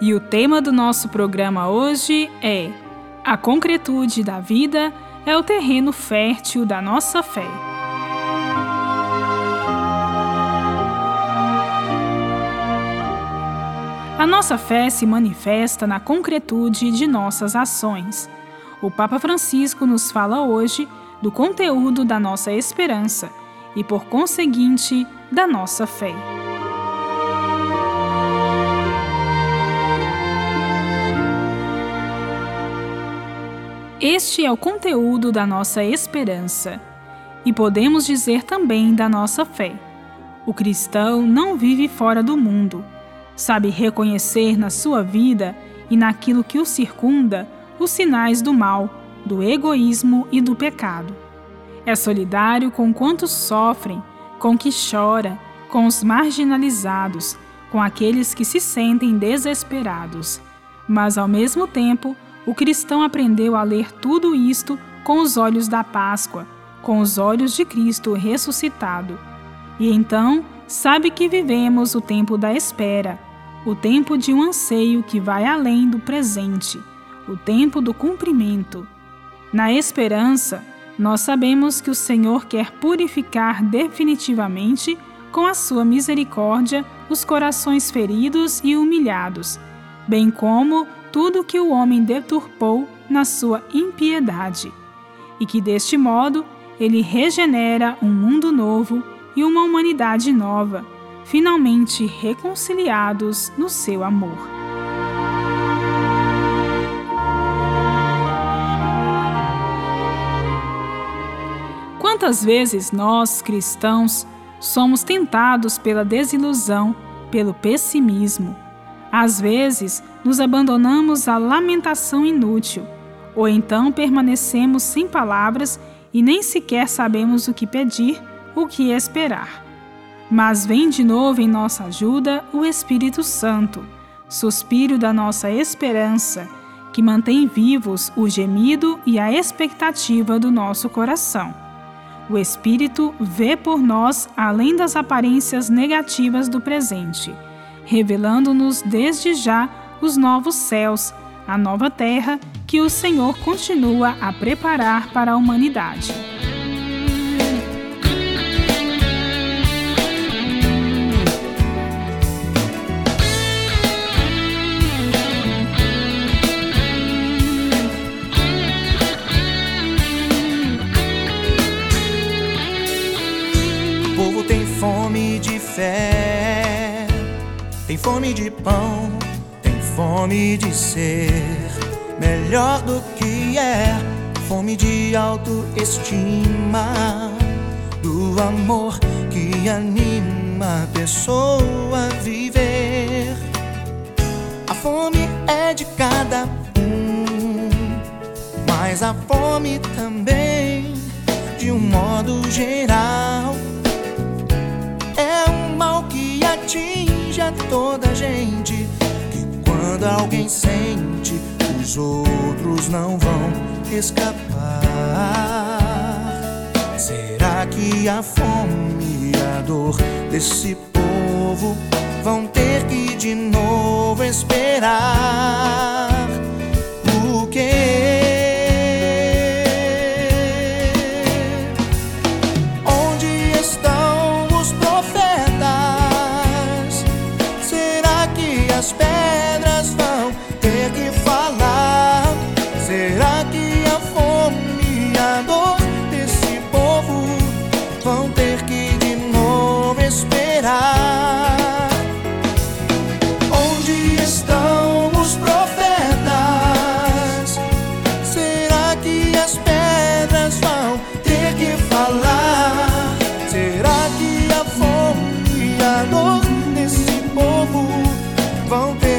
E o tema do nosso programa hoje é: A concretude da vida é o terreno fértil da nossa fé. A nossa fé se manifesta na concretude de nossas ações. O Papa Francisco nos fala hoje do conteúdo da nossa esperança e, por conseguinte, da nossa fé. Este é o conteúdo da nossa esperança e podemos dizer também da nossa fé. O cristão não vive fora do mundo, sabe reconhecer na sua vida e naquilo que o circunda os sinais do mal, do egoísmo e do pecado. É solidário com quantos sofrem, com que chora, com os marginalizados, com aqueles que se sentem desesperados, mas ao mesmo tempo o cristão aprendeu a ler tudo isto com os olhos da Páscoa, com os olhos de Cristo ressuscitado. E então sabe que vivemos o tempo da espera, o tempo de um anseio que vai além do presente, o tempo do cumprimento. Na esperança, nós sabemos que o Senhor quer purificar definitivamente, com a sua misericórdia, os corações feridos e humilhados, bem como tudo que o homem deturpou na sua impiedade, e que deste modo ele regenera um mundo novo e uma humanidade nova, finalmente reconciliados no seu amor. Quantas vezes nós, cristãos, somos tentados pela desilusão, pelo pessimismo, às vezes, nos abandonamos à lamentação inútil, ou então permanecemos sem palavras e nem sequer sabemos o que pedir, o que esperar. Mas vem de novo em nossa ajuda o Espírito Santo, suspiro da nossa esperança, que mantém vivos o gemido e a expectativa do nosso coração. O Espírito vê por nós além das aparências negativas do presente revelando-nos desde já os novos céus, a nova terra que o Senhor continua a preparar para a humanidade. Fome de pão, tem fome de ser melhor do que é, fome de autoestima, do amor que anima a pessoa a viver. A fome é de cada um, mas a fome também, de um modo geral, é um mal que atinge a toda gente que quando alguém sente, os outros não vão escapar. Será que a fome e a dor desse povo vão ter que de novo esperar?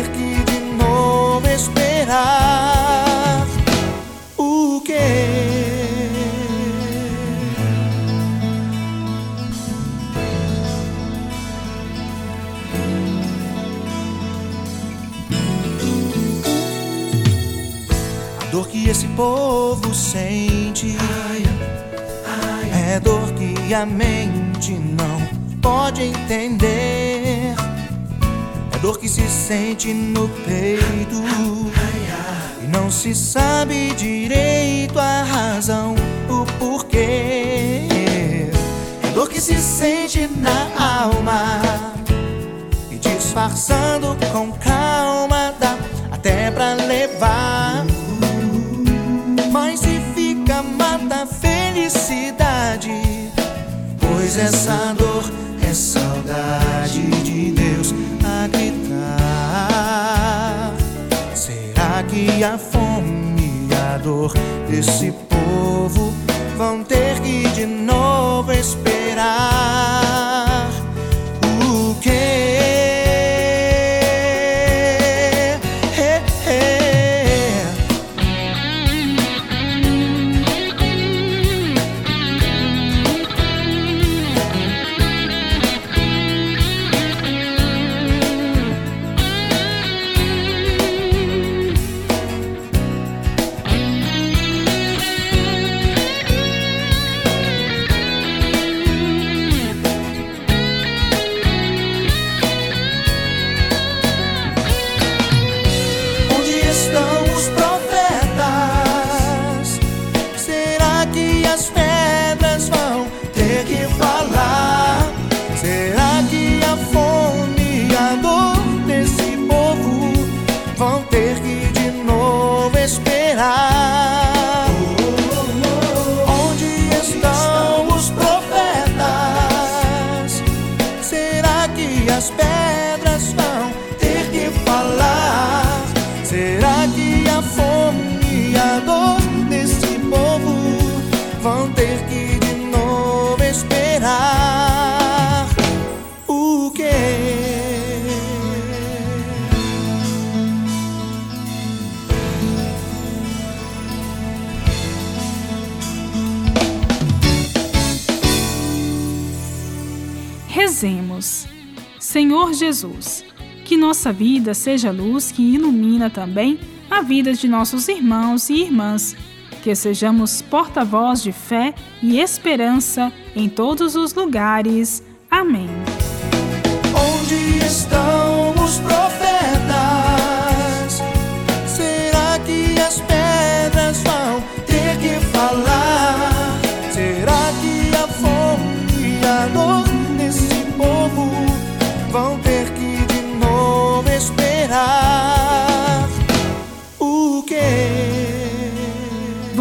ter que de novo esperar o que? A dor que esse povo sente ai, ai. é dor que a mente não pode entender. Dor que se sente no peito e não se sabe direito a razão, o porquê. É dor que se sente na alma e disfarçando com calma dá até pra levar. Mas se fica, mata a felicidade. Pois essa dor A fome e a dor desse povo vão ter que de novo esperar? terra. Onde estão os profetas? Será que as pedras vão ter que falar? Será que a fome e a dor desse povo vão ter? Rezemos. Senhor Jesus, que nossa vida seja luz que ilumina também a vida de nossos irmãos e irmãs, que sejamos porta-voz de fé e esperança em todos os lugares. Amém.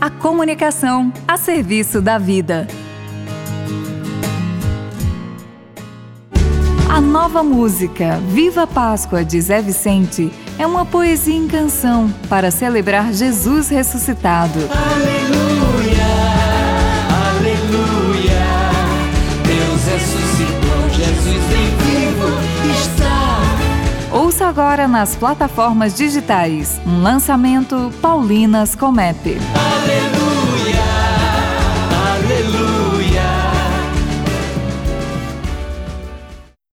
a comunicação a serviço da vida. A nova música Viva Páscoa de Zé Vicente é uma poesia em canção para celebrar Jesus ressuscitado. Aleluia, agora nas plataformas digitais um lançamento Paulinas Comep. Aleluia.